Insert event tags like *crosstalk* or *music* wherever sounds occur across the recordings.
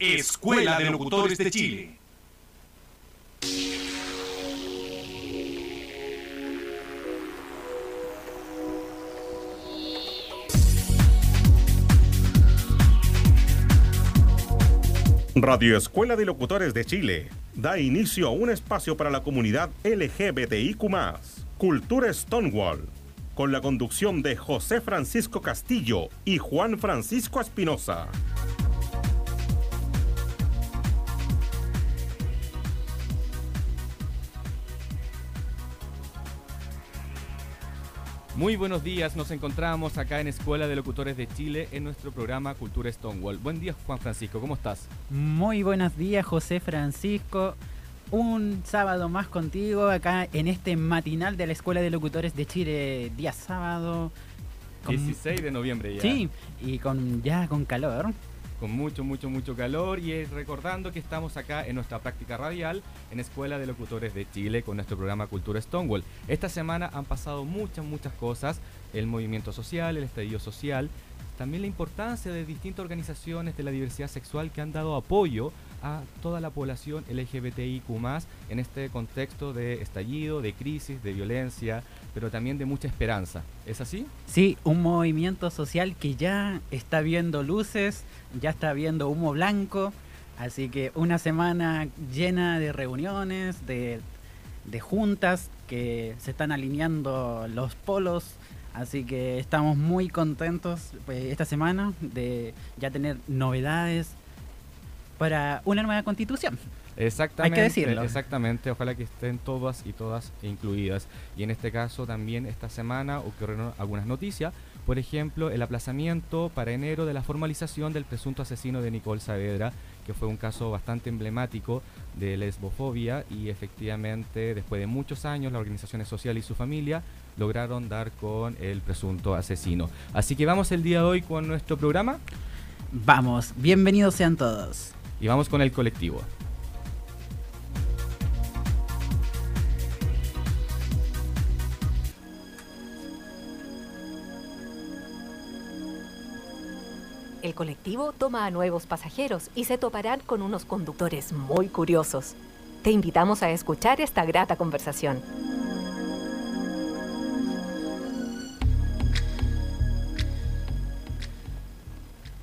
Escuela de Locutores de Chile. Radio Escuela de Locutores de Chile da inicio a un espacio para la comunidad LGBTIQ, Cultura Stonewall, con la conducción de José Francisco Castillo y Juan Francisco Espinosa. Muy buenos días, nos encontramos acá en Escuela de Locutores de Chile en nuestro programa Cultura Stonewall. Buen día Juan Francisco, ¿cómo estás? Muy buenos días José Francisco. Un sábado más contigo acá en este matinal de la Escuela de Locutores de Chile, día sábado. 16 de noviembre ya. Sí, y con ya con calor con mucho, mucho, mucho calor y recordando que estamos acá en nuestra práctica radial en Escuela de Locutores de Chile con nuestro programa Cultura Stonewall. Esta semana han pasado muchas, muchas cosas, el movimiento social, el estadio social, también la importancia de distintas organizaciones de la diversidad sexual que han dado apoyo a toda la población LGBTIQ en este contexto de estallido, de crisis, de violencia, pero también de mucha esperanza. ¿Es así? Sí, un movimiento social que ya está viendo luces, ya está viendo humo blanco, así que una semana llena de reuniones, de, juntas que se están alineando los polos Así que estamos muy contentos pues, esta semana de ya tener novedades para una nueva constitución. Exactamente, Hay que decirlo. Exactamente, ojalá que estén todas y todas incluidas. Y en este caso también esta semana ocurrieron algunas noticias. Por ejemplo, el aplazamiento para enero de la formalización del presunto asesino de Nicole Saavedra, que fue un caso bastante emblemático de lesbofobia y efectivamente después de muchos años las organizaciones sociales y su familia lograron dar con el presunto asesino. Así que vamos el día de hoy con nuestro programa. Vamos, bienvenidos sean todos. Y vamos con el colectivo. El colectivo toma a nuevos pasajeros y se toparán con unos conductores muy curiosos. Te invitamos a escuchar esta grata conversación.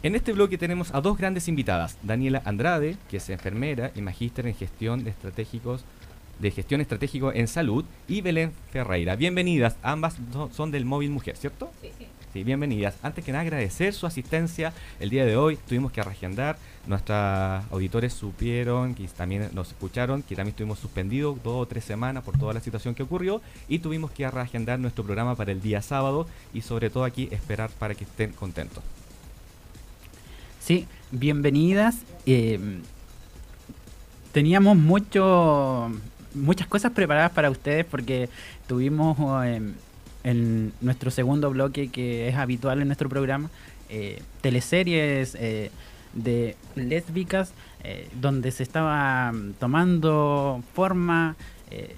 En este bloque tenemos a dos grandes invitadas, Daniela Andrade, que es enfermera y magíster en gestión de estratégicos de gestión estratégico en salud, y Belén Ferreira. Bienvenidas, ambas son del Móvil Mujer, ¿cierto? Sí, sí. Sí, bienvenidas. Antes que nada, agradecer su asistencia el día de hoy. Tuvimos que reagendar. Nuestros auditores supieron, que también nos escucharon, que también estuvimos suspendidos dos o tres semanas por toda la situación que ocurrió y tuvimos que reagendar nuestro programa para el día sábado y sobre todo aquí esperar para que estén contentos. Sí, bienvenidas. Eh, teníamos mucho, muchas cosas preparadas para ustedes porque tuvimos eh, en nuestro segundo bloque, que es habitual en nuestro programa, eh, teleseries eh, de lésbicas, eh, donde se estaba tomando forma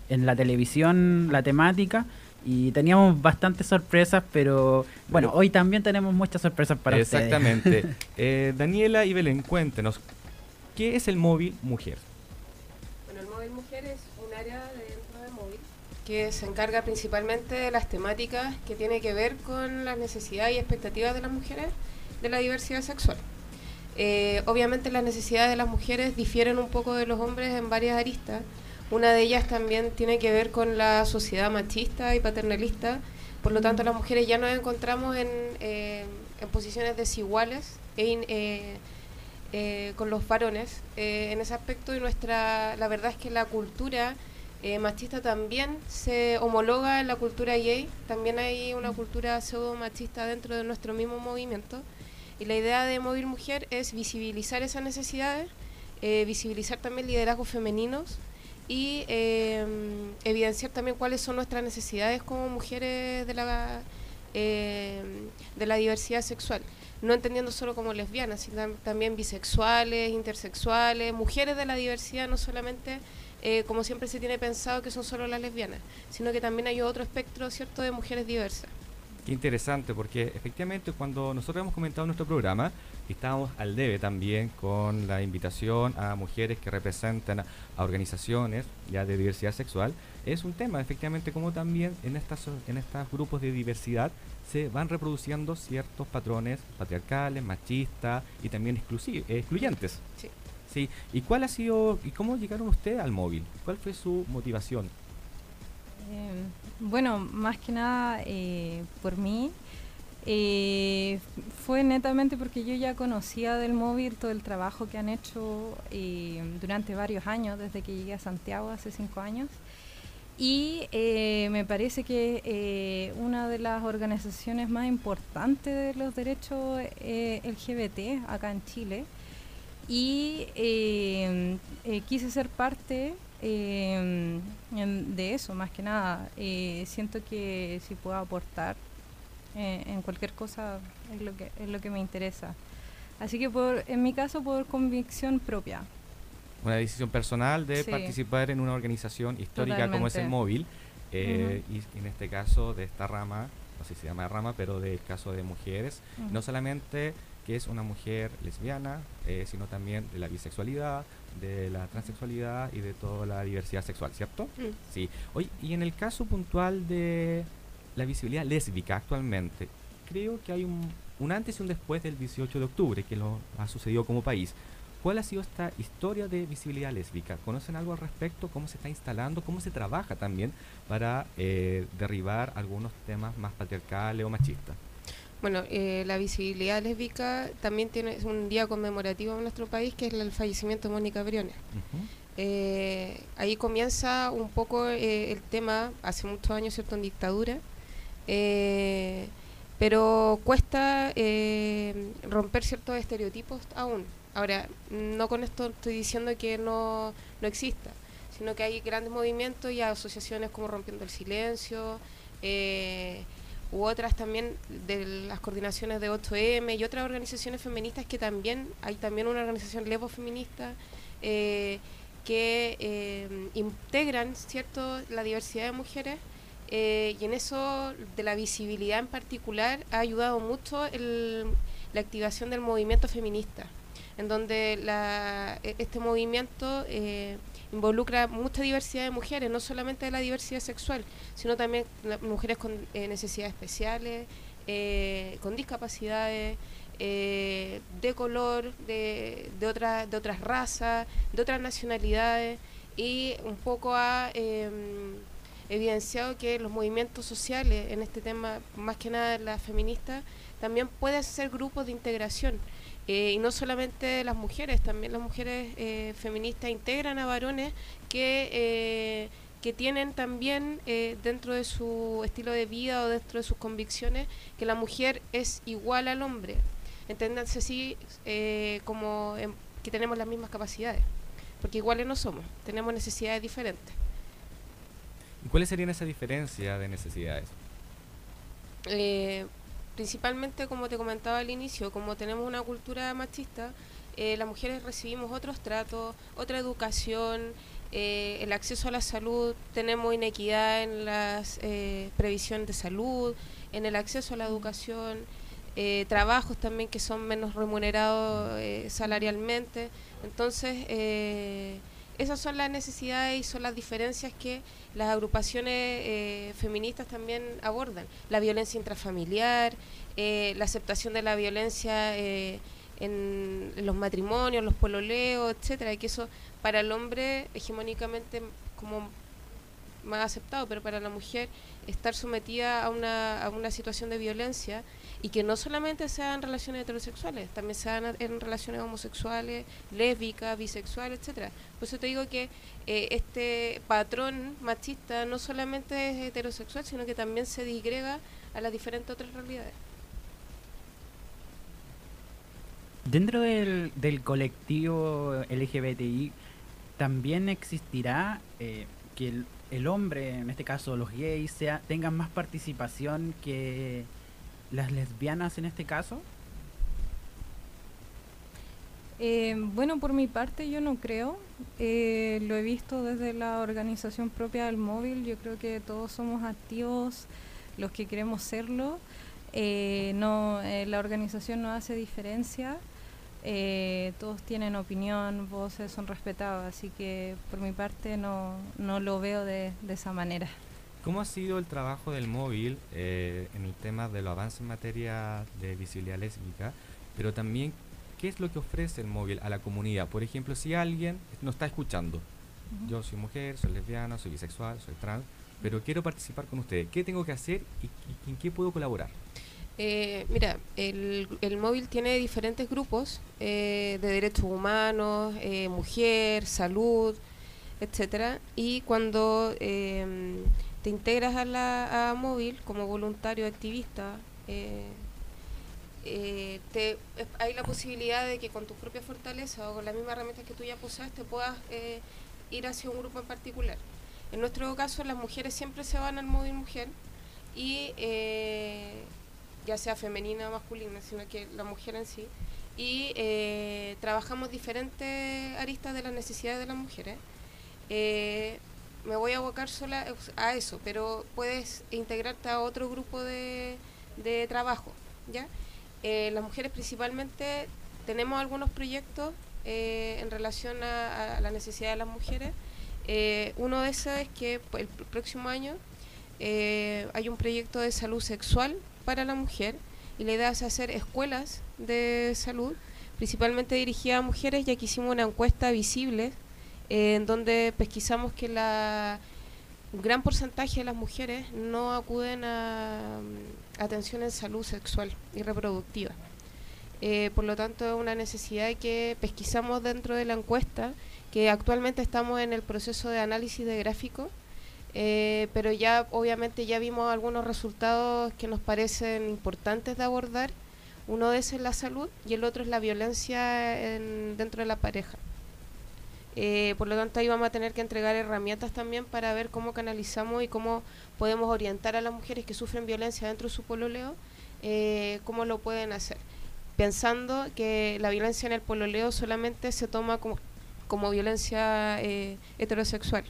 en la televisión la temática. Y teníamos bastantes sorpresas, pero bueno, hoy también tenemos muchas sorpresas para Exactamente. *laughs* Exactamente. Daniela y Belén, cuéntenos, ¿qué es el móvil mujer? Bueno, el móvil mujer es un área dentro de móvil que se encarga principalmente de las temáticas que tiene que ver con las necesidades y expectativas de las mujeres de la diversidad sexual. Eh, obviamente las necesidades de las mujeres difieren un poco de los hombres en varias aristas. Una de ellas también tiene que ver con la sociedad machista y paternalista. Por lo tanto, las mujeres ya nos encontramos en, eh, posiciones desiguales e eh, con los varones en ese aspecto y nuestra la verdad es que la cultura eh, machista también se homologa en la cultura gay, también hay una cultura pseudo machista dentro de nuestro mismo movimiento. Y la idea de Móvil Mujer es visibilizar esas necesidades, eh, visibilizar también liderazgos femeninos y eh, evidenciar también cuáles son nuestras necesidades como mujeres de la, de la diversidad sexual. No entendiendo solo como lesbianas, sino también bisexuales, intersexuales, mujeres de la diversidad, no solamente eh, como siempre se tiene pensado que son solo las lesbianas, sino que también hay otro espectro, ¿cierto?, de mujeres diversas. Qué interesante, porque efectivamente cuando nosotros hemos comentado nuestro programa, estábamos al debe también con la invitación a mujeres que representan a organizaciones ya de diversidad sexual, es un tema, efectivamente, como también en, estas, en estos grupos de diversidad se van reproduciendo ciertos patrones patriarcales, machistas y también excluyentes. Sí. Sí. ¿Y cuál ha sido, y cómo llegaron ustedes al móvil? ¿Cuál fue su motivación? Eh, bueno, más que nada eh, por mí. Eh, fue netamente porque yo ya conocía del móvil todo el trabajo que han hecho durante varios años, desde que llegué a Santiago hace cinco años. Y me parece que una de las organizaciones más importantes de los derechos LGBT acá en Chile. Y quise ser parte eh, de eso, más que nada. Eh, siento que si puedo aportar eh, en cualquier cosa es lo que es lo que me interesa. Así que por, en mi caso por convicción propia. Una decisión personal de participar en una organización histórica como es el móvil eh, y en este caso de esta rama, no sé si se llama rama, pero del caso de mujeres, no solamente que es una mujer lesbiana, sino también de la bisexualidad, de la transexualidad y de toda la diversidad sexual, ¿cierto? Mm. Sí. Oye, y en el caso puntual de la visibilidad lésbica actualmente, creo que hay un, un antes y un después del 18 de octubre que lo ha sucedido como país. ¿Cuál ha sido esta historia de visibilidad lésbica? ¿Conocen algo al respecto? ¿Cómo se está instalando? ¿Cómo se trabaja también para eh, derribar algunos temas más patriarcales o machistas? Bueno, eh, la visibilidad lésbica también tiene un día conmemorativo en nuestro país, que es el fallecimiento de Mónica Briones. Eh, ahí comienza un poco eh, el tema, hace muchos años, ¿cierto?, en dictadura, pero cuesta romper ciertos estereotipos aún. Ahora, no con esto estoy diciendo que no, no exista, sino que hay grandes movimientos y asociaciones como Rompiendo el Silencio, u otras también de las coordinaciones de 8M y otras organizaciones feministas que también, hay también una organización levo feminista eh, que eh, integran cierto la diversidad de mujeres eh, y en eso de la visibilidad en particular ha ayudado mucho la activación del movimiento feminista en donde la, e, este movimiento involucra mucha diversidad de mujeres, no solamente de la diversidad sexual, sino también mujeres con eh, necesidades especiales, eh, con discapacidades, eh, de color, de, de, de otras razas, de otras nacionalidades, y un poco ha em, evidenciado que los movimientos sociales en este tema, más que nada las feministas, también pueden ser grupos de integración. Eh, y no solamente las mujeres, también las mujeres eh, feministas integran a varones que, eh, que tienen también dentro de su estilo de vida o dentro de sus convicciones que la mujer es igual al hombre. Enténdanse así como que tenemos las mismas capacidades, porque iguales no somos, tenemos necesidades diferentes. ¿Y cuáles serían esas diferencias de necesidades? Principalmente como te comentaba al inicio, como tenemos una cultura machista, eh, las mujeres recibimos otros tratos, otra educación, eh, el acceso a la salud, tenemos inequidad en las eh, previsiones de salud, en el acceso a la educación, trabajos también que son menos remunerados salarialmente. Entonces, esas son las necesidades y son las diferencias que las agrupaciones eh, feministas también abordan. La violencia intrafamiliar, eh, la aceptación de la violencia eh, en, los matrimonios, los pololeos, etcétera, y que eso para el hombre hegemónicamente como más aceptado, pero para la mujer estar sometida a una, a una situación de violencia y que no solamente sean relaciones heterosexuales, también sean en relaciones homosexuales, lésbicas, bisexuales, etcétera. Por eso te digo que eh, este patrón machista no solamente es heterosexual, sino que también se disgrega a las diferentes otras realidades. Dentro del, del colectivo LGBTI también existirá eh, que el, el, hombre, en este caso los gays, sea, tengan más participación que las lesbianas en este caso? Eh, bueno, por mi parte yo no creo. Eh, lo he visto desde la organización propia del móvil. Yo creo que todos somos activos los que queremos serlo. Eh, no, eh, la organización no hace diferencia. Todos tienen opinión, voces son respetados, así que por mi parte no, no lo veo de esa manera. ¿Cómo ha sido el trabajo del móvil en el tema de los avances en materia de visibilidad lésbica? Pero también, ¿qué es lo que ofrece el móvil a la comunidad? Por ejemplo, si alguien nos está escuchando, yo soy mujer, soy lesbiana, soy bisexual, soy trans, pero quiero participar con ustedes. ¿Qué tengo que hacer y, en qué puedo colaborar? Eh, mira, el, el, móvil tiene diferentes grupos eh, de derechos humanos, eh, mujer, salud, etcétera. Y cuando em, te integras a la móvil como voluntario activista, te, hay la posibilidad de que con tus propias fortalezas o con las mismas herramientas que tú ya posees puedas ir hacia un grupo en particular. En nuestro caso, las mujeres siempre se van al móvil mujer y eh, ya sea femenina o masculina, sino que la mujer en sí. Y eh, trabajamos diferentes aristas de las necesidades de las mujeres. Eh, me voy a abocar sola a eso, pero puedes integrarte a otro grupo de, de trabajo. ¿ya? las mujeres principalmente tenemos algunos proyectos en relación a, la necesidad de las mujeres eh, uno de esos es que el próximo año eh, hay un proyecto de salud sexual para la mujer y la idea es hacer escuelas de salud, principalmente dirigidas a mujeres, ya que hicimos una encuesta visible eh, en donde pesquisamos que la un gran porcentaje de las mujeres no acuden a, mm, atención en salud sexual y reproductiva. por lo tanto, es una necesidad que pesquisamos dentro de la encuesta que actualmente estamos en el proceso de análisis de gráfico, eh, pero ya obviamente ya vimos algunos resultados que nos parecen importantes de abordar. Uno de esos es la salud y el otro es la violencia dentro de la pareja. Eh, por lo tanto, ahí vamos a tener que entregar herramientas también para ver cómo canalizamos y cómo podemos orientar a las mujeres que sufren violencia dentro de su pololeo, eh, cómo lo pueden hacer. Pensando que la violencia en el pololeo solamente se toma como como violencia eh, heterosexual.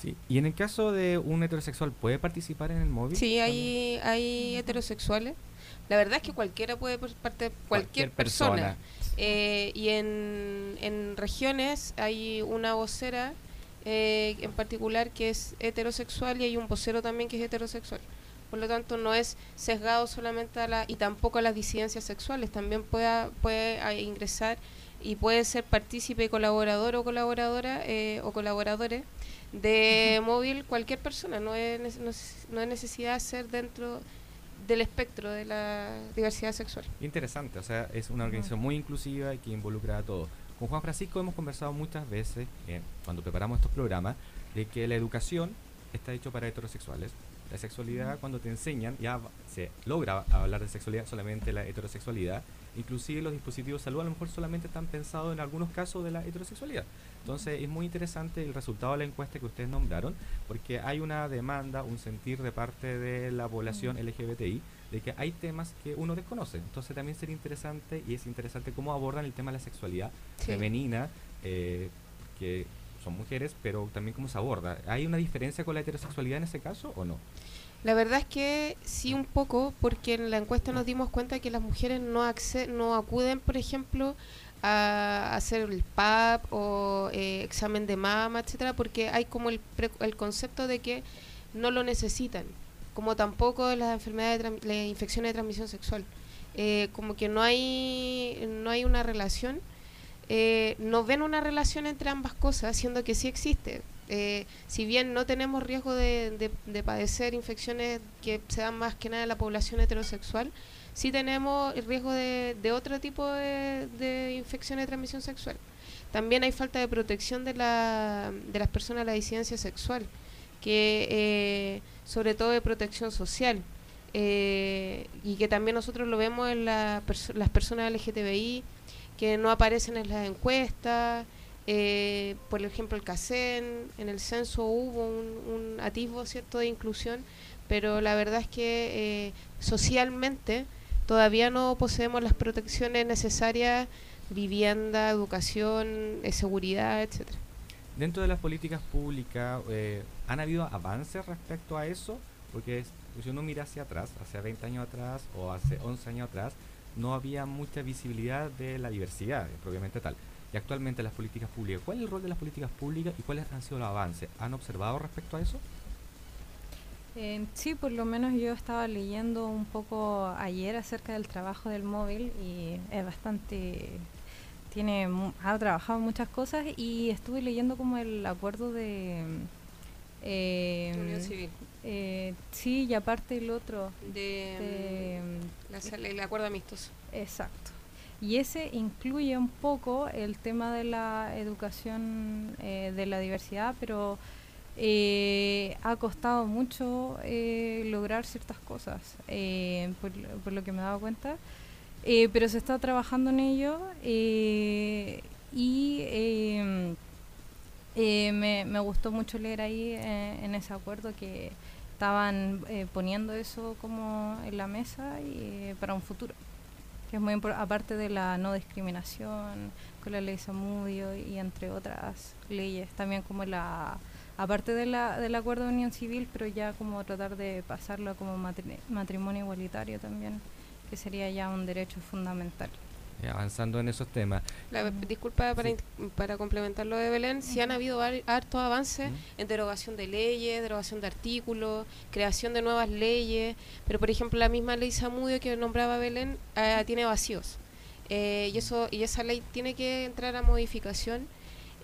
Sí. ¿Y en el caso de un heterosexual puede participar en el móvil? Sí, hay, hay heterosexuales. La verdad es que cualquiera puede parte cualquier, persona. Eh, y en, en regiones hay una vocera eh, en particular que es heterosexual y hay un vocero también que es heterosexual. Por lo tanto, no es sesgado solamente a la y tampoco a las disidencias sexuales. También puede, puede ingresar y puede ser partícipe, colaborador o colaboradora eh, o colaboradores de móvil cualquier persona, no es, no, es necesidad de ser dentro del espectro de la diversidad sexual. Interesante, o sea, es una organización muy inclusiva y que involucra a todos. Con Juan Francisco hemos conversado muchas veces, eh, cuando preparamos estos programas, de que la educación está hecho para heterosexuales. La sexualidad, cuando te enseñan, ya se logra hablar de sexualidad solamente la heterosexualidad Inclusive los dispositivos de salud a lo mejor solamente están pensados en algunos casos de la heterosexualidad. Entonces es muy interesante el resultado de la encuesta que ustedes nombraron, porque hay una demanda, un sentir de parte de la población LGBTI de que hay temas que uno desconoce. Entonces también sería interesante y es interesante cómo abordan el tema de la sexualidad femenina, eh, que son mujeres, pero también cómo se aborda. ¿Hay una diferencia con la heterosexualidad en ese caso o no? La verdad es que sí un poco, porque en la encuesta nos dimos cuenta que las mujeres no, no acuden, por ejemplo, a hacer el PAP o eh, examen de mama, etcétera, porque hay como el, el concepto de que no lo necesitan, como tampoco las enfermedades, de las infecciones de transmisión sexual. Eh, como que no hay, no hay una relación, eh, no ven una relación entre ambas cosas, siendo que sí existe. Eh, si bien no tenemos riesgo de, padecer infecciones que se dan más que nada en la población heterosexual, sí tenemos el riesgo de, otro tipo de, infecciones de transmisión sexual. También hay falta de protección de, la, de las personas a la disidencia sexual, que eh, sobre todo de protección social. Eh, y que también nosotros lo vemos en las personas LGTBI que no aparecen en las encuestas, eh, por ejemplo, el CACEN, en el censo hubo un, atisbo cierto de inclusión, pero la verdad es que eh, socialmente todavía no poseemos las protecciones necesarias, vivienda, educación, eh, seguridad, etcétera. Dentro de las políticas públicas, ¿han habido avances respecto a eso? Porque si uno mira hacia atrás, hace 20 años atrás o hace 11 años atrás, no había mucha visibilidad de la diversidad, propiamente tal. Y actualmente las políticas públicas, ¿cuál es el rol de las políticas públicas y cuáles han sido los avances? ¿Han observado respecto a eso? Eh, sí, por lo menos yo estaba leyendo un poco ayer acerca del trabajo del móvil y es bastante tiene ha trabajado muchas cosas y estuve leyendo como el acuerdo de eh, Unión Civil. Eh, sí, y aparte el otro de, mm, el acuerdo amistoso. Exacto. Y ese incluye un poco el tema de la educación eh, de la diversidad, pero eh, ha costado mucho eh, lograr ciertas cosas, eh, por, lo que me he dado cuenta, pero se está trabajando en ello y me, me, gustó mucho leer ahí en ese acuerdo que estaban poniendo eso como en la mesa y, para un futuro, que es muy aparte de la no discriminación con la ley Samudio y entre otras leyes, también como la aparte de la, del acuerdo de unión civil, pero ya como tratar de pasarlo como matrimonio igualitario también, que sería ya un derecho fundamental. Avanzando en esos temas. disculpa para, para complementar lo de Belén, si han habido hartos avances en derogación de leyes, derogación de artículos, creación de nuevas leyes, pero por ejemplo la misma ley Samudio que nombraba Belén eh, tiene vacíos. Eh, y eso y esa ley tiene que entrar a modificación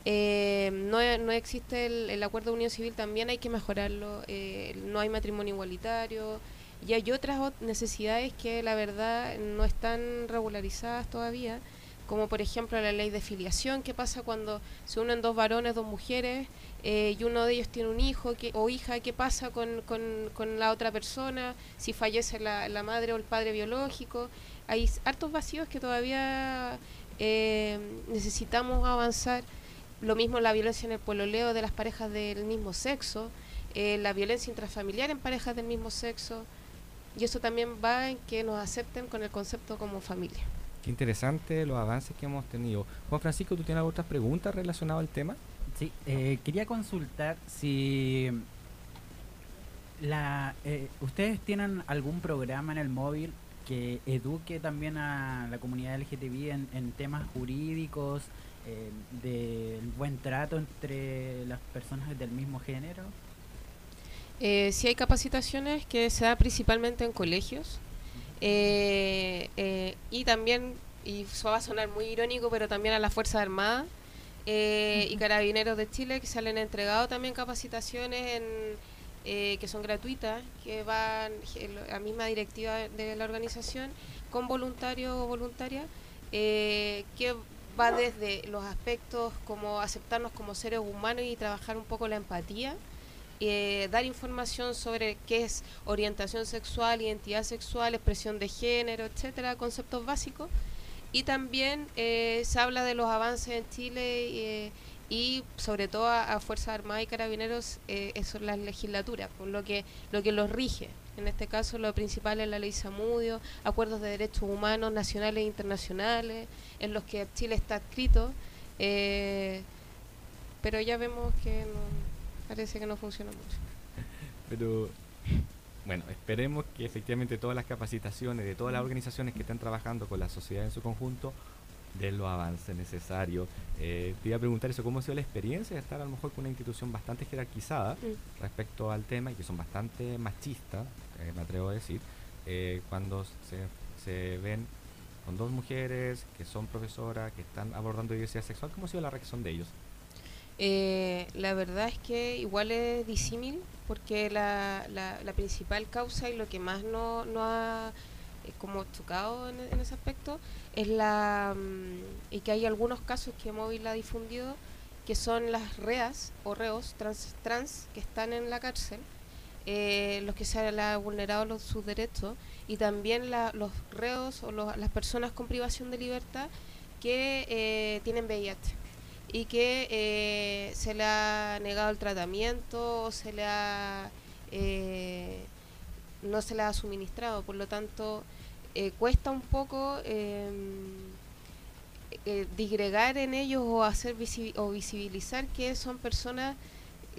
eh, no, no, existe el, acuerdo de unión civil, también hay que mejorarlo. Eh, no hay matrimonio igualitario. Y hay otras necesidades que la verdad no están regularizadas todavía, como por ejemplo la ley de filiación, que pasa cuando se unen dos varones, dos mujeres, eh, y uno de ellos tiene un hijo o hija, ¿qué pasa con, con, la otra persona? Si fallece la, madre o el padre biológico. Hay hartos vacíos que todavía necesitamos avanzar. Lo mismo la violencia en el pololeo de las parejas del mismo sexo, eh, la violencia intrafamiliar en parejas del mismo sexo, y eso también va en que nos acepten con el concepto como familia. Qué interesante los avances que hemos tenido. Juan Francisco, ¿tú tienes otras preguntas relacionadas al tema? Sí, eh, quería consultar si la, eh, ustedes tienen algún programa en el móvil que eduque también a la comunidad LGTBI en, en temas jurídicos, eh, del buen trato entre las personas del mismo género? Eh, sí hay capacitaciones que se da principalmente en colegios eh, eh, y también, y eso va a sonar muy irónico, pero también a la Fuerza Armada y Carabineros de Chile que salen entregado también capacitaciones en, que son gratuitas, que van a la misma directiva de la organización con voluntarios o voluntarias que va desde los aspectos como aceptarnos como seres humanos y trabajar un poco la empatía, eh, dar información sobre qué es orientación sexual, identidad sexual, expresión de género, etcétera, conceptos básicos. Y también eh, se habla de los avances en Chile eh, y sobre todo a, Fuerzas Armadas y Carabineros, eso es la legislatura, por lo que, lo que los rige. En este caso lo principal es la ley Samudio, acuerdos de derechos humanos nacionales e internacionales, en los que Chile está escrito, eh, pero ya vemos que parece que no funciona mucho. Pero bueno, esperemos que efectivamente todas las capacitaciones de todas las organizaciones que están trabajando con la sociedad en su conjunto den los avances necesarios. Eh, te iba a preguntar eso, ¿cómo ha sido la experiencia de estar a lo mejor con una institución bastante jerarquizada mm. respecto al tema y que son bastante machistas, eh, me atrevo a decir, eh, cuando se, se ven con dos mujeres que son profesoras, que están abordando diversidad sexual, ¿cómo ha sido la reacción de ellos? Eh, la verdad es que igual es disímil porque la, la, principal causa y lo que más no, no ha como chocado en, ese aspecto es la mm, y que hay algunos casos que Móvil ha difundido que son las reas o reos trans, trans que están en la cárcel eh, los que se han vulnerado los, sus derechos y también los reos o las personas con privación de libertad que eh, tienen VIH y que eh, se le ha negado el tratamiento o se le ha no se le ha suministrado por lo tanto cuesta un poco em, disgregar en ellos o hacer o visibilizar que son personas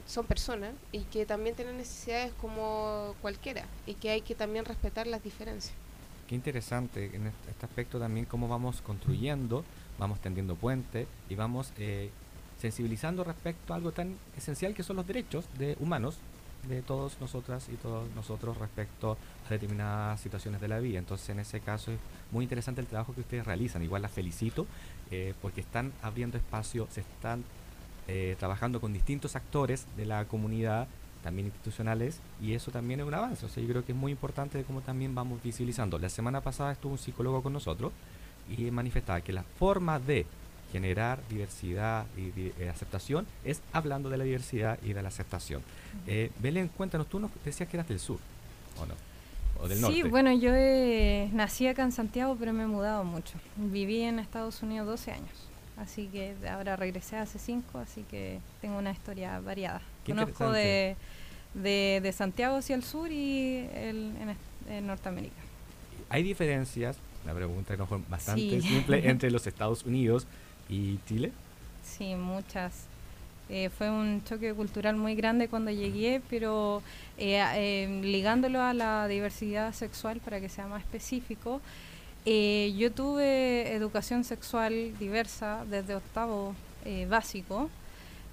son personas y que también tienen necesidades como cualquiera y que hay que también respetar las diferencias. Qué interesante en este aspecto también cómo vamos construyendo, vamos tendiendo puentes y vamos eh, sensibilizando respecto a algo tan esencial que son los derechos de humanos de todos nosotras y todos nosotros respecto a determinadas situaciones de la vida. Entonces, en ese caso es muy interesante el trabajo que ustedes realizan. Igual las felicito eh, porque están abriendo espacio, se están eh, trabajando con distintos actores de la comunidad, también institucionales, y eso también es un avance. O sea, yo creo que es muy importante de cómo también vamos visibilizando. La semana pasada estuvo un psicólogo con nosotros y manifestaba que la forma de generar diversidad y eh, aceptación es hablando de la diversidad y de la aceptación. Eh, Belén, cuéntanos, tú nos decías que eras del sur, ¿o no? ¿O del sí, bueno, yo nací acá en Santiago, pero me he mudado mucho. Viví en Estados Unidos 12 años, así que ahora regresé hace 5, así que tengo una historia variada. Conozco de, de, Santiago hacia el sur y el, en, Norteamérica. ¿Hay diferencias? La pregunta fue bastante simple *laughs* entre los Estados Unidos ¿Y Chile? Sí, muchas. Eh, fue un choque cultural muy grande cuando llegué, pero eh, eh, ligándolo a la diversidad sexual para que sea más específico, yo tuve educación sexual diversa desde octavo básico.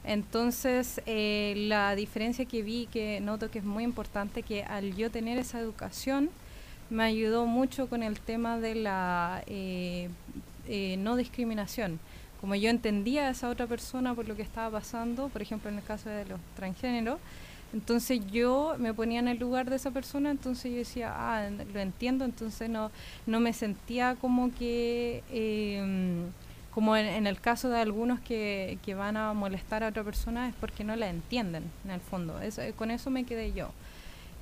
Entonces, la diferencia que vi, que noto que es muy importante, que al yo tener esa educación, me ayudó mucho con el tema de la no discriminación como yo entendía a esa otra persona por lo que estaba pasando, por ejemplo en el caso de los transgéneros, entonces yo me ponía en el lugar de esa persona, entonces yo decía, ah, lo entiendo, entonces no, no me sentía como que, em, como en, el caso de algunos que, que van a molestar a otra persona es porque no la entienden en el fondo, con eso me quedé yo.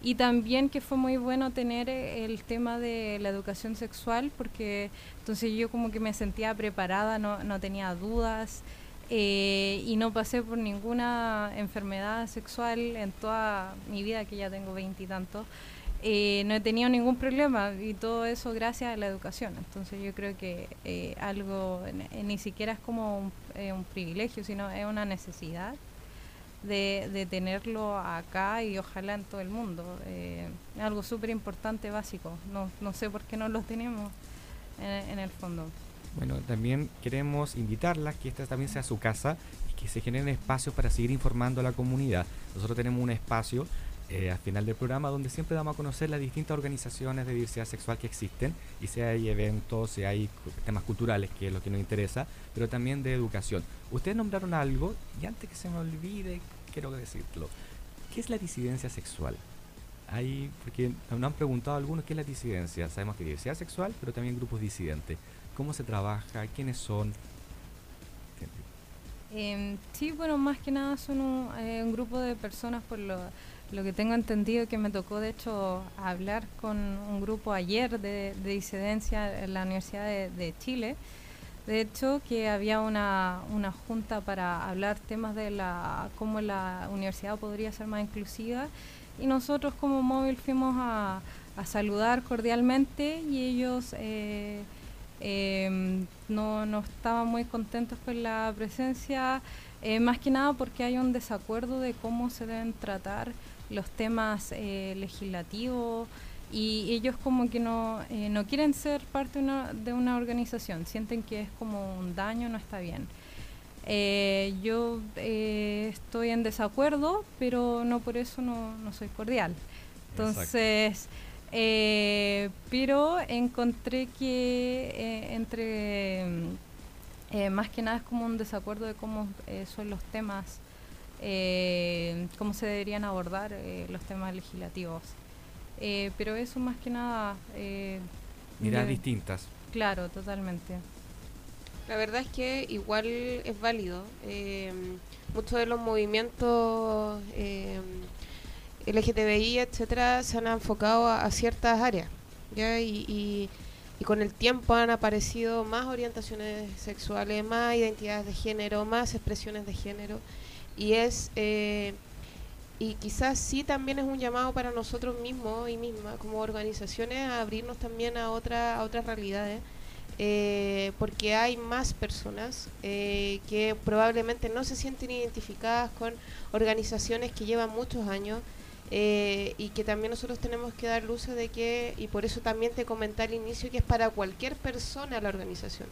Y también que fue muy bueno tener eh, el tema de la educación sexual, porque entonces yo como que me sentía preparada, no, no tenía dudas eh, y no pasé por ninguna enfermedad sexual en toda mi vida, que ya tengo veintitantos. Eh, no he tenido ningún problema y todo eso gracias a la educación. Entonces yo creo que algo ni siquiera es como un privilegio, sino es una necesidad de, tenerlo acá y ojalá en todo el mundo. Eh, algo súper importante, básico. No, no sé por qué no lo tenemos en, el fondo. Bueno, también queremos invitarlas que esta también sea su casa y que se generen espacios para seguir informando a la comunidad. Nosotros tenemos un espacio eh, al final del programa donde siempre damos a conocer las distintas organizaciones de diversidad sexual que existen y si hay eventos, si hay temas culturales, que es lo que nos interesa, pero también de educación. Ustedes nombraron algo y antes que se me olvide, quiero decirlo. ¿Qué es la disidencia sexual? Hay, porque nos han preguntado algunos qué es la disidencia. Sabemos que hay diversidad sexual, pero también grupos disidentes. ¿Cómo se trabaja? ¿Quiénes son? Eh, sí, bueno, más que nada son un, eh, grupo de personas, por lo, que tengo entendido, que me tocó de hecho hablar con un grupo ayer de, disidencia en la Universidad de Chile, de hecho, que había una, una junta para hablar temas de la cómo la universidad podría ser más inclusiva. Y nosotros como móvil fuimos a, saludar cordialmente y ellos eh, em, no, no, estaban muy contentos con la presencia, eh, más que nada porque hay un desacuerdo de cómo se deben tratar los temas eh, legislativos y ellos como que no, eh, no quieren ser parte una, de una organización, sienten que es como un daño, no está bien. Eh, yo eh, estoy en desacuerdo, pero no por eso no, no soy cordial. Entonces, pero encontré que entre, más que nada es como un desacuerdo de cómo son los temas, cómo se deberían abordar los temas legislativos. Eh, pero eso más que nada... Eh, Miradas distintas. Claro, totalmente. La verdad es que igual es válido. Eh, muchos de los movimientos eh, LGTBI, etcétera, se han enfocado a, ciertas áreas. ¿ya? Y, y, y, con el tiempo han aparecido más orientaciones sexuales, más identidades de género, más expresiones de género. Y es eh, y quizás sí también es un llamado para nosotros mismos y mismas como organizaciones a abrirnos también a, otra, a otras realidades eh, porque hay más personas eh, que probablemente no se sienten identificadas con organizaciones que llevan muchos años eh, y que también nosotros tenemos que dar luz de que, y por eso también te comenté al inicio, que es para cualquier persona la organización.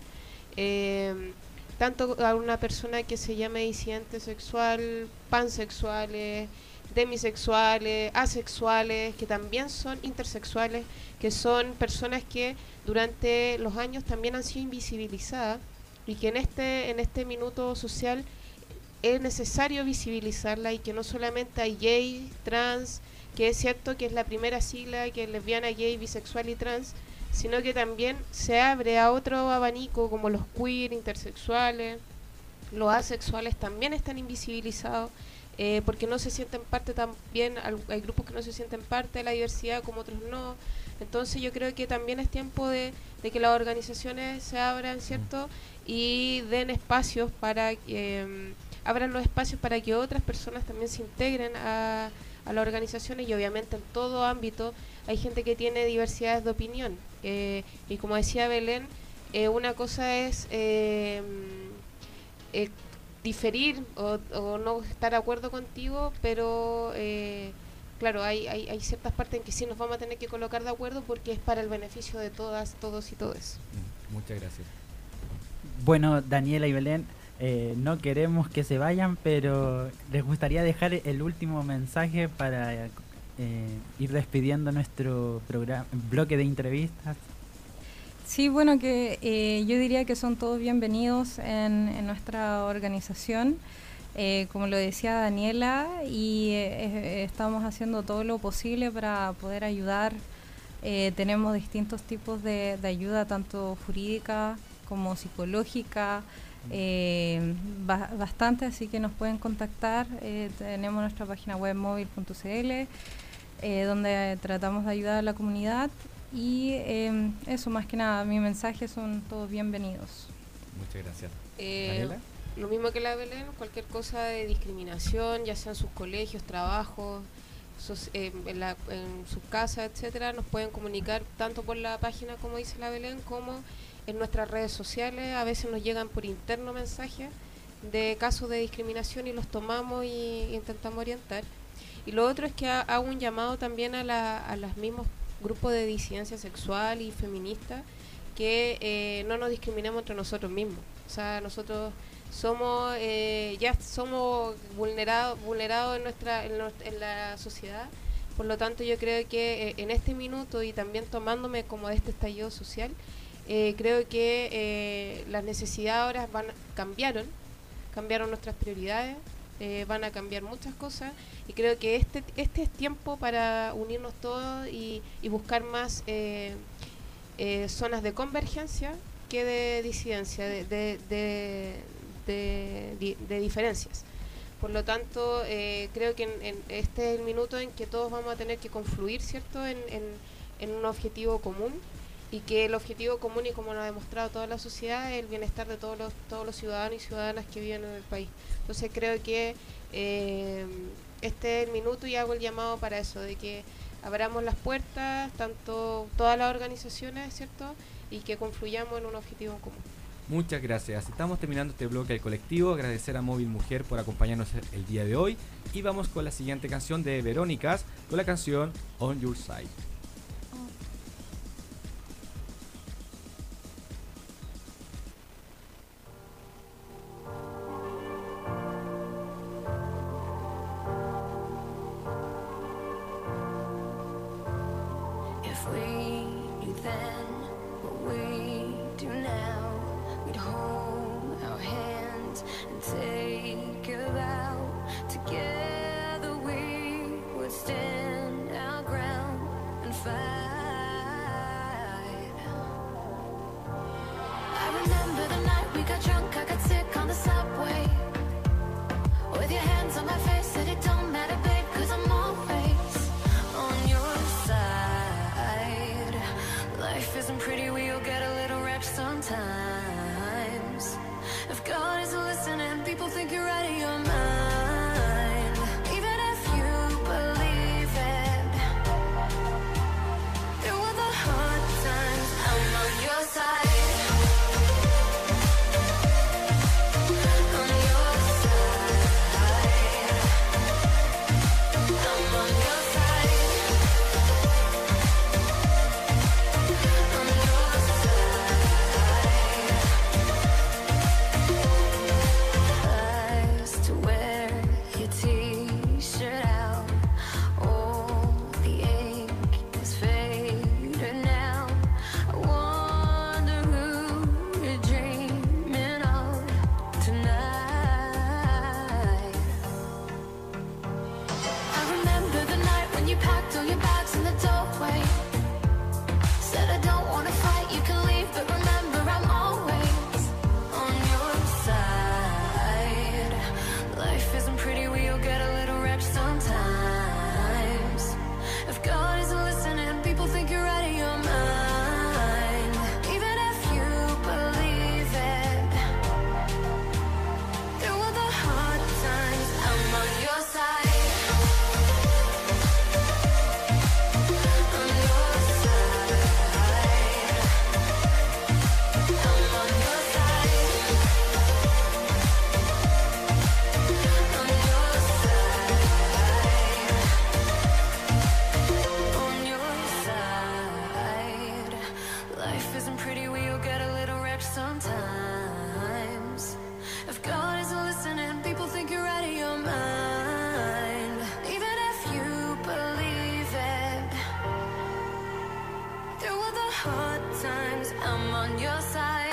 tanto a una persona que se llame disidente sexual, pansexuales, demisexuales, asexuales, que también son intersexuales, que son personas que durante los años también han sido invisibilizadas y que en este, en este minuto social es necesario visibilizarla y que no solamente hay gay, trans, que es cierto que es la primera sigla que es lesbiana, gay, bisexual y trans, sino que también se abre a otro abanico como los queer, intersexuales, los asexuales también están invisibilizados eh, porque no se sienten parte también, hay grupos que no se sienten parte de la diversidad como otros no. Entonces yo creo que también es tiempo de, que las organizaciones se abran, ¿cierto? Y den espacios para em, abran los espacios para que otras personas también se integren a, las organizaciones y obviamente en todo ámbito hay gente que tiene diversidades de opinión. Eh, y como decía Belén, eh, una cosa es em, diferir o, no estar de acuerdo contigo, pero eh, claro, hay, hay, hay, ciertas partes en que sí nos vamos a tener que colocar de acuerdo porque es para el beneficio de todas, todos y todas. Mm, muchas gracias. Bueno, Daniela y Belén, eh, no queremos que se vayan, pero les gustaría dejar el último mensaje para eh, ir despidiendo nuestro programa, bloque de entrevistas Sí, bueno, que eh, yo diría que son todos bienvenidos en, nuestra organización. Eh, como lo decía Daniela, y eh, estamos haciendo todo lo posible para poder ayudar. tenemos distintos tipos de, ayuda, tanto jurídica como psicológica, bastante, así que nos pueden contactar. tenemos nuestra página web móvil.cl, donde tratamos de ayudar a la comunidad y em, eso, más que nada, mi mensaje son todos bienvenidos. Muchas gracias. Eh, lo mismo que la Belén, cualquier cosa de discriminación, ya sean sus colegios, trabajos, eh, en, la, en sus casas, etcétera, nos pueden comunicar tanto por la página, como dice la Belén, como en nuestras redes sociales. A veces nos llegan por interno mensajes de casos de discriminación y los tomamos y intentamos orientar. Y lo otro es que hago un llamado también a, la, a las mismas grupo de disidencia sexual y feminista que eh, no nos discriminemos entre nosotros mismos. O sea, nosotros somos eh, ya somos vulnerados vulnerados en nuestra en, la sociedad. Por lo tanto, yo creo que eh, en este minuto y también tomándome como de este estallido social, creo que las necesidades ahora van cambiaron, cambiaron nuestras prioridades, van a cambiar muchas cosas y creo que este, este es tiempo para unirnos todos y, buscar más eh, eh, zonas de convergencia que de disidencia, de, de, de, diferencias. Por lo tanto, eh, creo que en, este es el minuto en que todos vamos a tener que confluir, ¿cierto?, en, en, un objetivo común y que el objetivo común, y como lo ha demostrado toda la sociedad, es el bienestar de todos los, todos los ciudadanos y ciudadanas que viven en el país. Entonces creo que este es el minuto y hago el llamado para eso, de que abramos las puertas, tanto todas las organizaciones, ¿cierto? Y que confluyamos en un objetivo común. Muchas gracias. Estamos terminando este bloque del colectivo. Agradecer a Móvil Mujer por acompañarnos el día de hoy. Y vamos con la siguiente canción de Verónicas, con la canción On Your side hard times, I'm on your side.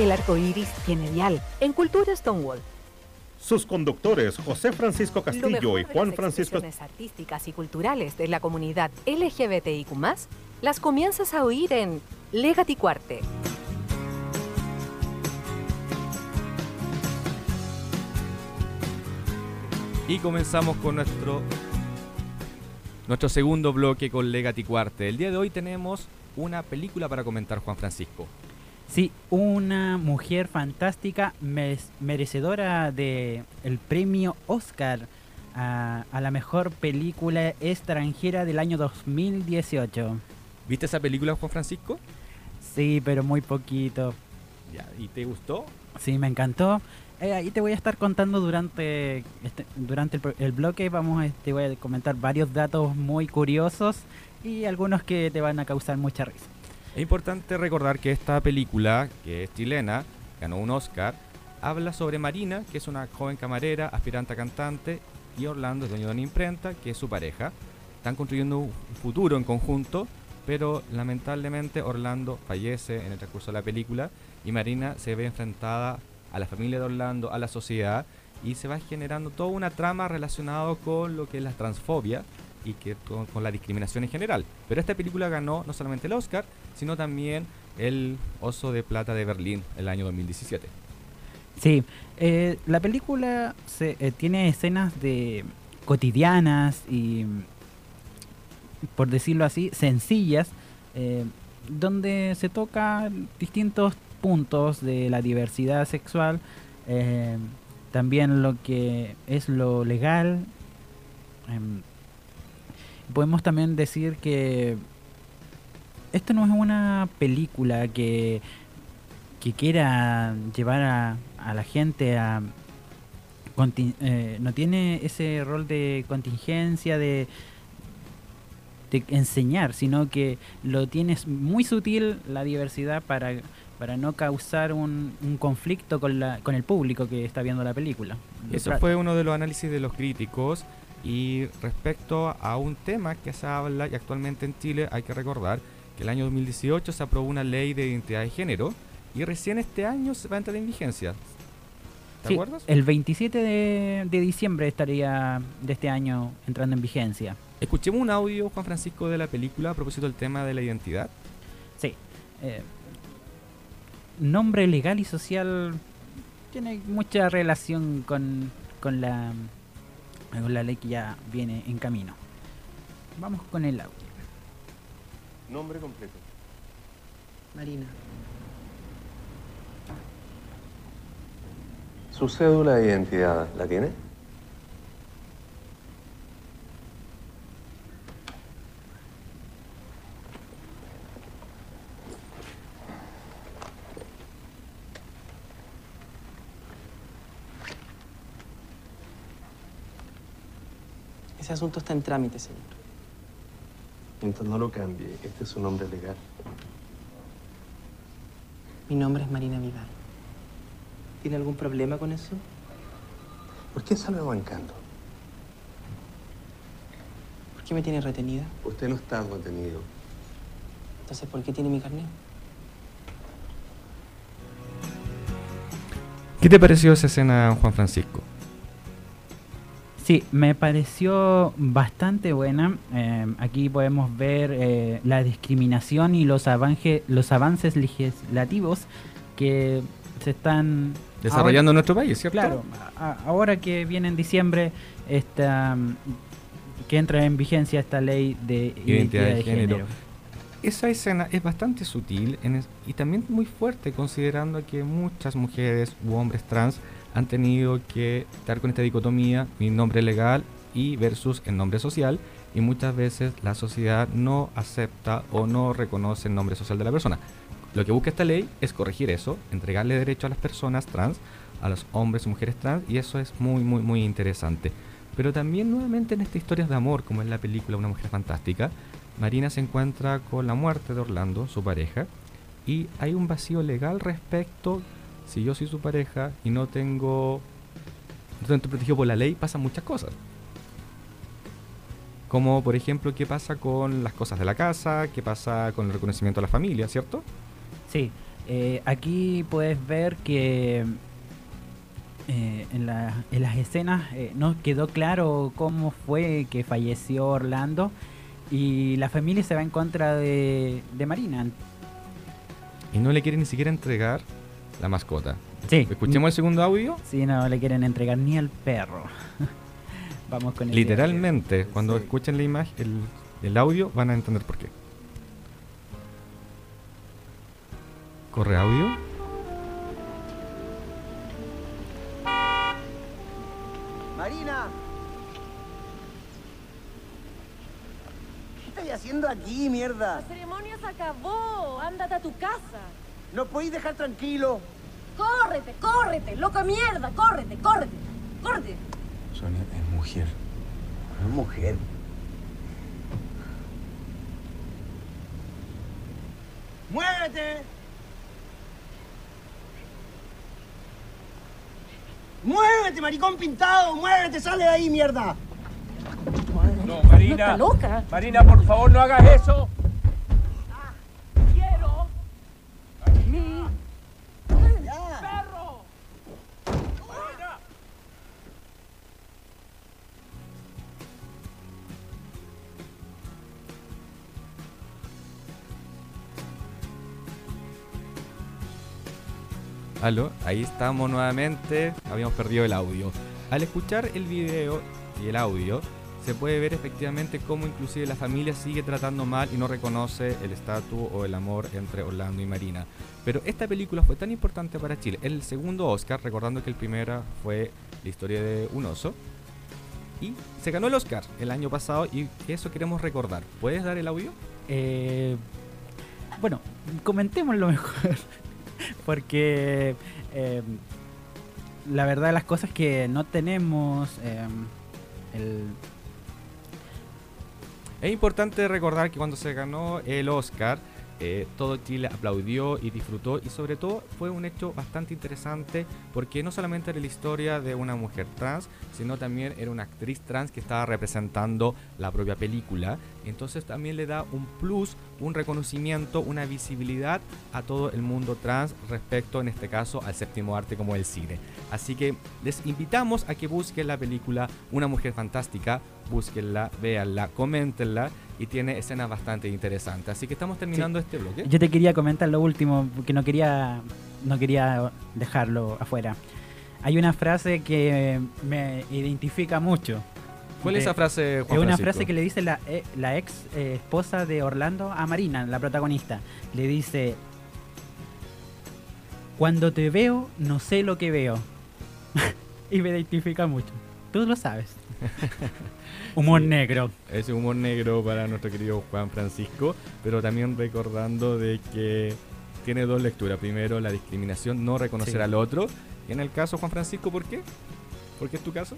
El arco iris tiene dial en Cultura Stonewall. Sus conductores José Francisco Castillo y Juan Francisco Las artísticas y culturales de la comunidad LGBTIQ las comienzas a oír en Legati Cuarte. Y comenzamos con nuestro nuestro segundo bloque con Legati Cuarte. El día de hoy tenemos una película para comentar, Juan Francisco. Sí, una mujer fantástica merecedora de el premio Oscar a, a, la mejor película extranjera del año 2018. ¿Viste esa película, Juan Francisco? Sí, pero muy poquito. Ya, ¿Y te gustó? Sí, me encantó. Eh, ahí te voy a estar contando durante este, durante el, el, bloque. Vamos, te este, voy a comentar varios datos muy curiosos y algunos que te van a causar mucha risa. Es importante recordar que esta película, que es chilena, ganó un Oscar, habla sobre Marina, que es una joven camarera, aspirante a cantante, y Orlando, dueño de una imprenta, que es su pareja. Están construyendo un futuro en conjunto, pero lamentablemente Orlando fallece en el transcurso de la película y Marina se ve enfrentada a la familia de Orlando, a la sociedad, y se va generando toda una trama relacionada con lo que es la transfobia y que con, la discriminación en general. Pero esta película ganó no solamente el Oscar, sino también el Oso de Plata de Berlín el año 2017. Sí, eh, la película se, eh, tiene escenas de cotidianas y, por decirlo así, sencillas, eh, donde se tocan distintos puntos de la diversidad sexual, también lo que es lo legal. Em, podemos también decir que esto no es una película que, que quiera llevar a, a la gente a... Eh, no tiene ese rol de contingencia, de, de enseñar, sino que lo tienes muy sutil la diversidad para, para no causar un, un, conflicto con, la, con el público que está viendo la película. Eso fue uno de los análisis de los críticos y respecto a un tema que se habla y actualmente en Chile hay que recordar el año 2018 se aprobó una ley de identidad de género y recién este año se va a entrar en vigencia. ¿Te acuerdas? El 27 de, diciembre estaría de este año entrando en vigencia. Escuchemos un audio, Juan Francisco, de la película a propósito del tema de la identidad. Sí. Eh, nombre legal y social tiene mucha relación con, con, la, con la ley que ya viene en camino. Vamos con el audio. Nombre completo. Marina. ¿Su cédula de identidad la tiene? Ese asunto está en trámite, señor. Entonces no lo cambie. Este es su nombre legal. Mi nombre es Marina Vidal. ¿Tiene algún problema con eso? ¿Por qué sale bancando? ¿Por qué me tiene retenida? Usted no está retenido. Entonces, ¿por qué tiene mi carnet? ¿Qué te pareció esa escena, Juan Francisco? Sí, me pareció bastante buena. Eh, aquí podemos ver eh, la discriminación y los, los avances legislativos que se están desarrollando en nuestro país, ¿cierto? Claro, ahora que viene en diciembre esta que entra en vigencia esta ley de identidad, de, género. Esa escena es bastante sutil y también muy fuerte considerando que muchas mujeres u hombres trans han tenido que estar con esta dicotomía, mi nombre legal y versus el nombre social, y muchas veces la sociedad no acepta o no reconoce el nombre social de la persona. Lo que busca esta ley es corregir eso, entregarle derecho a las personas trans, a los hombres y mujeres trans, y eso es muy, muy, muy interesante. Pero también nuevamente en estas historias de amor, como en la película Una mujer fantástica, Marina se encuentra con la muerte de Orlando, su pareja, y hay un vacío legal respecto si yo soy su pareja y no tengo no estoy protegido por la ley, pasan muchas cosas. Como por ejemplo, qué pasa con las cosas de la casa, qué pasa con el reconocimiento de la familia, ¿cierto? Sí. Eh, aquí puedes ver que eh, en, la- en las escenas eh, no quedó claro cómo fue que falleció Orlando y la familia se va en contra de, de Marina. Y no le quieren ni siquiera entregar la mascota. Sí. Escuchemos el segundo audio. Sí, no le quieren entregar ni al perro. *laughs* Vamos con el Literalmente, diario. cuando Sí. escuchen la imagen, el, el audio, van a entender por qué. ¿Corre audio? Marina. ¿Qué estás haciendo aquí, mierda? La ceremonia se acabó. Ándate a tu casa. ¿No podéis dejar tranquilo? Córrete, córrete, loca mierda. Córrete, córrete, córrete. Sonia es mujer. Es mujer. ¡Muévete! ¡Muévete, maricón pintado! ¡Muévete! ¡Sale de ahí, mierda! ¿No No, Marina. está loca? Marina, por favor, no hagas eso. Aló, ahí estamos nuevamente. Habíamos perdido el audio. Al escuchar el video y el audio, se puede ver efectivamente cómo inclusive la familia sigue tratando mal y no reconoce el estatus o el amor entre Orlando y Marina. Pero esta película fue tan importante para Chile. El segundo Oscar, recordando que el primero fue la historia de un oso. Y se ganó el Oscar el año pasado y eso queremos recordar. ¿Puedes dar el audio? Eh, bueno, comentémoslo mejor. *laughs* Porque eh, la verdad de las cosas que no tenemos eh, el... Es importante recordar que cuando se ganó el Oscar, eh, todo Chile aplaudió y disfrutó y sobre todo fue un hecho bastante interesante porque no solamente era la historia de una mujer trans, sino también era una actriz trans que estaba representando la propia película. Entonces también le da un plus, un reconocimiento, una visibilidad a todo el mundo trans respecto en este caso al séptimo arte como el cine. Así que les invitamos a que busquen la película Una mujer fantástica, búsquenla, véanla, coméntenla y tiene escenas bastante interesantes. Así que estamos terminando este bloque. Yo te quería comentar lo último, porque no quería, no quería dejarlo afuera. Hay una frase que me identifica mucho. ¿Cuál es esa frase, Juan Es una Francisco? frase que le dice la, eh, la ex eh, esposa de Orlando a Marina, la protagonista. Le dice, cuando te veo, no sé lo que veo. *laughs* y me identifica mucho. Tú lo sabes. *laughs* Humor Sí. negro. Ese humor negro para nuestro querido Juan Francisco, pero también recordando de que tiene dos lecturas. Primero, la discriminación, no reconocer Sí. al otro. Y en el caso Juan Francisco, ¿por qué? ¿Por qué es tu caso?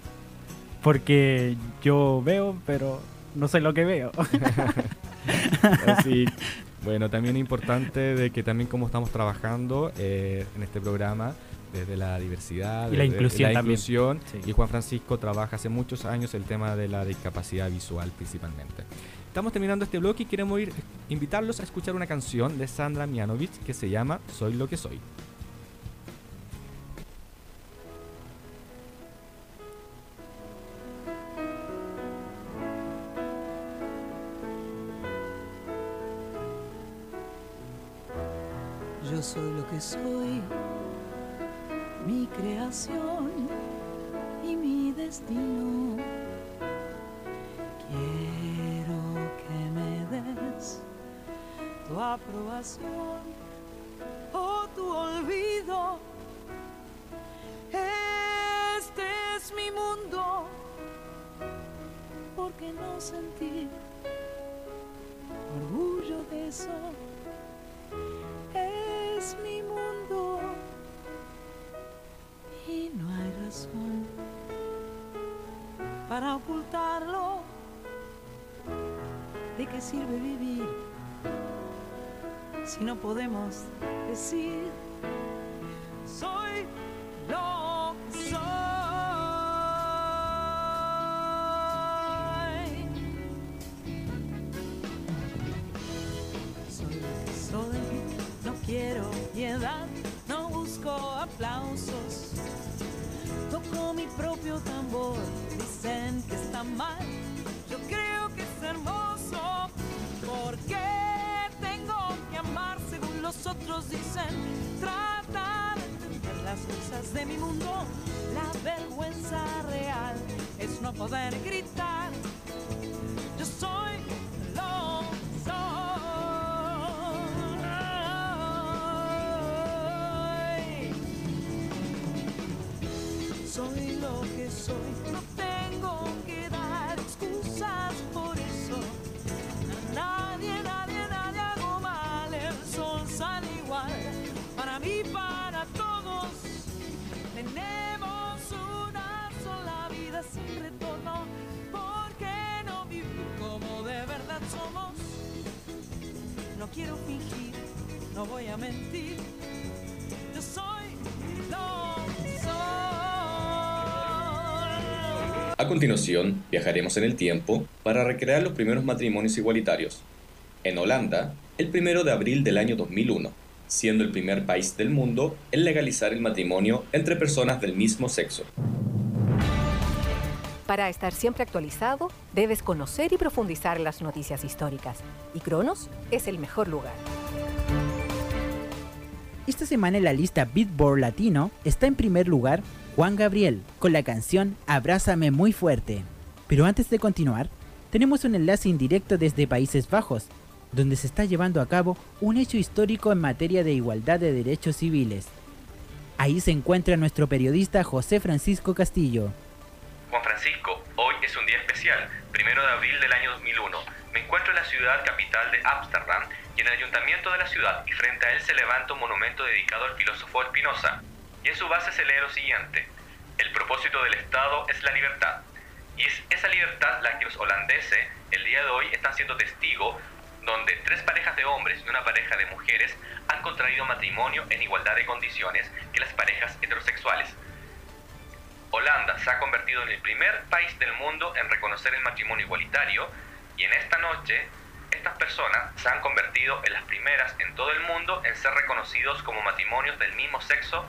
Porque yo veo, pero no sé lo que veo. *laughs* Así, *laughs* bueno, también importante de que también como estamos trabajando eh, en este programa desde la diversidad Y la inclusión la también. inclusión, Sí. y Juan Francisco trabaja hace muchos años el tema de la discapacidad visual principalmente. Estamos terminando este bloque y queremos ir invitarlos a escuchar una canción de Sandra Mianovich que se llama Soy lo que soy. Yo soy lo que soy, mi creación y mi destino. Quiero que me des tu aprobación o tu olvido. Este es mi mundo, ¿por qué no sentir orgullo de eso? Para ocultarlo. ¿De qué sirve vivir si no podemos decir soy lo soy? Soy soy, no quiero piedad no busco aplausos. Propio tambor, dicen que está mal. Yo creo que es hermoso, porque tengo que amar según los otros dicen. Trata de entender las cosas de mi mundo. La vergüenza real es no poder gritar. Yo soy a. A continuación, viajaremos en el tiempo para recrear los primeros matrimonios igualitarios. En Holanda, el 1 de abril del año 2001, siendo el primer país del mundo en legalizar el matrimonio entre personas del mismo sexo. Para estar siempre actualizado, debes conocer y profundizar las noticias históricas. Y Cronos es el mejor lugar. Esta semana en la lista Beatboard Latino está en primer lugar Juan Gabriel con la canción Abrázame muy fuerte. Pero antes de continuar, tenemos un enlace indirecto desde Países Bajos, donde se está llevando a cabo un hecho histórico en materia de igualdad de derechos civiles. Ahí se encuentra nuestro periodista José Francisco Castillo. Juan Francisco, hoy es un día especial, primero de abril del año 2001. Me encuentro en la ciudad capital de Ámsterdam y en el ayuntamiento de la ciudad y frente a él se levanta un monumento dedicado al filósofo Spinoza. Y en su base se lee lo siguiente, el propósito del Estado es la libertad. Y es esa libertad la que los holandeses el día de hoy están siendo testigos donde tres parejas de hombres y una pareja de mujeres han contraído matrimonio en igualdad de condiciones que las parejas heterosexuales. Holanda se ha convertido en el primer país del mundo en reconocer el matrimonio igualitario y en esta noche estas personas se han convertido en las primeras en todo el mundo en ser reconocidos como matrimonios del mismo sexo.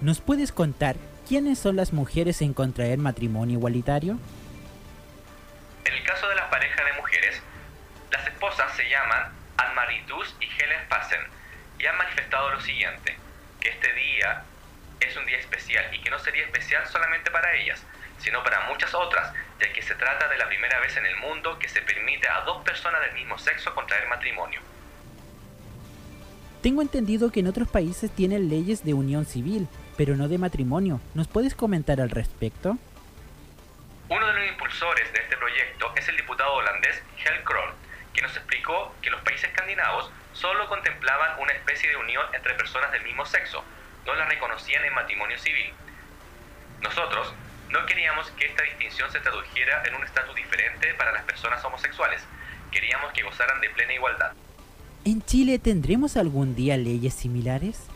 ¿Nos puedes contar quiénes son las mujeres en contraer matrimonio igualitario? En el caso de las parejas de mujeres, las esposas se llaman Anne-Marie y Helen Passen y han manifestado lo siguiente, que este día es un día especial y que no sería especial solamente para ellas, sino para muchas otras, ya que se trata de la primera vez en el mundo que se permite a dos personas del mismo sexo contraer matrimonio. Tengo entendido que en otros países tienen leyes de unión civil, pero no de matrimonio. ¿Nos puedes comentar al respecto? Uno de los impulsores de este proyecto es el diputado holandés Hel Kroll, que nos explicó que los países escandinavos solo contemplaban una especie de unión entre personas del mismo sexo, no la reconocían en matrimonio civil. Nosotros no queríamos que esta distinción se tradujera en un estatus diferente para las personas homosexuales, queríamos que gozaran de plena igualdad. ¿En Chile tendremos algún día leyes similares?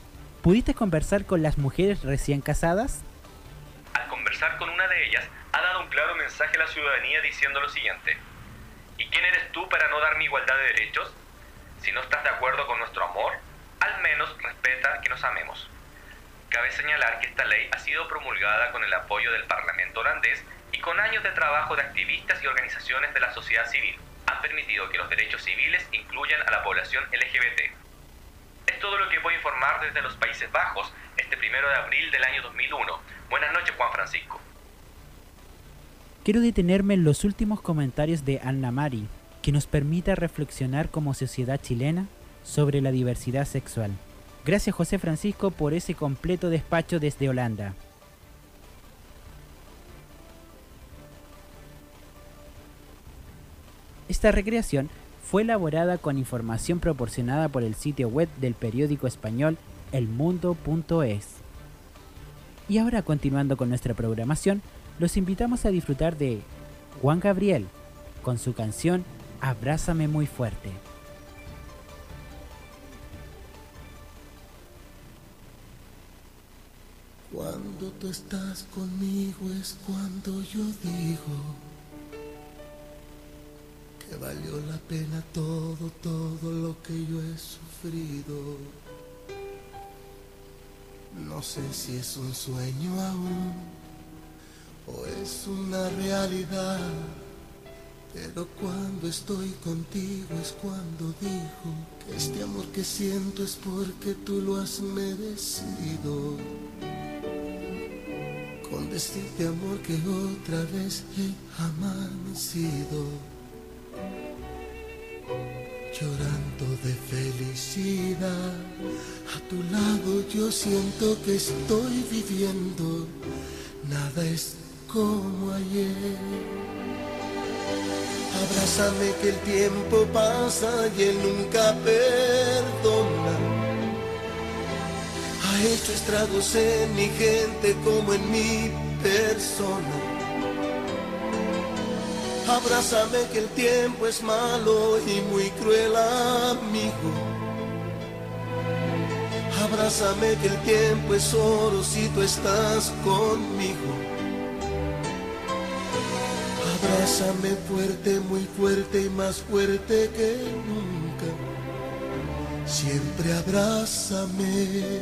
¿Pudiste conversar con las mujeres recién casadas? Al conversar con una de ellas, ha dado un claro mensaje a la ciudadanía diciendo lo siguiente. ¿Y quién eres tú para no darme igualdad de derechos? Si no estás de acuerdo con nuestro amor, al menos respeta que nos amemos. Cabe señalar que esta ley ha sido promulgada con el apoyo del Parlamento holandés y con años de trabajo de activistas y organizaciones de la sociedad civil. Han permitido que los derechos civiles incluyan a la población LGBT. Es todo lo que a informar desde los Países Bajos este primero de abril del año 2001. Buenas noches, Juan Francisco. Quiero detenerme en los últimos comentarios de Anna Mari, que nos permita reflexionar como sociedad chilena sobre la diversidad sexual. Gracias José Francisco por ese completo despacho desde Holanda. Esta recreación fue elaborada con información proporcionada por el sitio web del periódico español elmundo.es. Y ahora continuando con nuestra programación, los invitamos a disfrutar de Juan Gabriel con su canción Abrázame muy fuerte. Cuando tú estás conmigo es cuando yo digo que valió la pena todo, todo lo que yo he sufrido. No sé si es un sueño aún o es una realidad. Pero cuando estoy contigo es cuando digo que este amor que siento es porque tú lo has merecido. Con decirte amor que otra vez he amanecido. Llorando de felicidad, a tu lado yo siento que estoy viviendo. Nada es como ayer. Abrázame que el tiempo pasa y él nunca perdona. Hecho estragos en mi gente como en mi persona. Abrázame que el tiempo es malo y muy cruel amigo. Abrázame que el tiempo es oro si tú estás conmigo. Abrázame fuerte, muy fuerte y más fuerte que nunca. Siempre abrázame,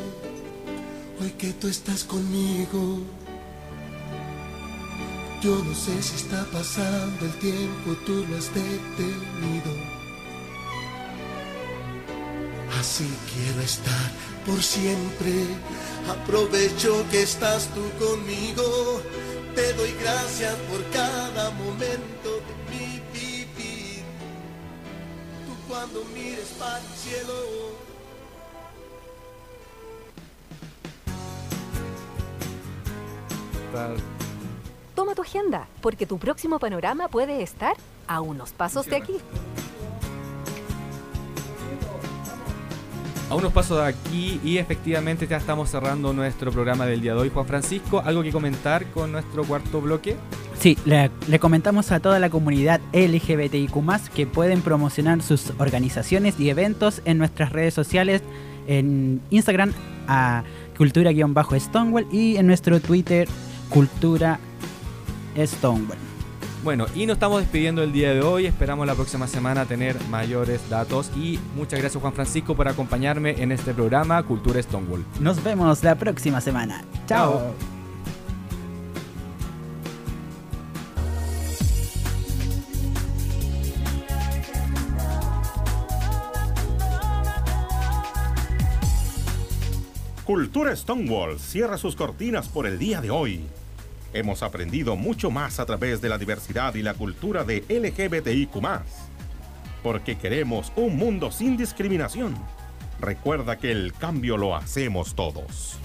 hoy que tú estás conmigo. Yo no sé si está pasando el tiempo, tú lo has detenido. Así quiero estar por siempre. Aprovecho que estás tú conmigo. Te doy gracias por cada momento de mi vivir. Tú cuando mires para el cielo. Toma tu agenda, porque tu próximo panorama puede estar a unos pasos de aquí. A unos pasos de aquí y efectivamente ya estamos cerrando nuestro programa del día de hoy. Juan Francisco, ¿algo que comentar con nuestro cuarto bloque? Sí, le, le comentamos a toda la comunidad LGBTIQ que pueden promocionar sus organizaciones y eventos en nuestras redes sociales, en Instagram a cultura-stonewall y en nuestro Twitter cultura Stonewall. Bueno, y nos estamos despidiendo el día de hoy. Esperamos la próxima semana tener mayores datos. Y muchas gracias, Juan Francisco, por acompañarme en este programa Cultura Stonewall. Nos vemos la próxima semana. Chao. Cultura Stonewall cierra sus cortinas por el día de hoy. Hemos aprendido mucho más a través de la diversidad y la cultura de LGBTIQ. Porque queremos un mundo sin discriminación. Recuerda que el cambio lo hacemos todos.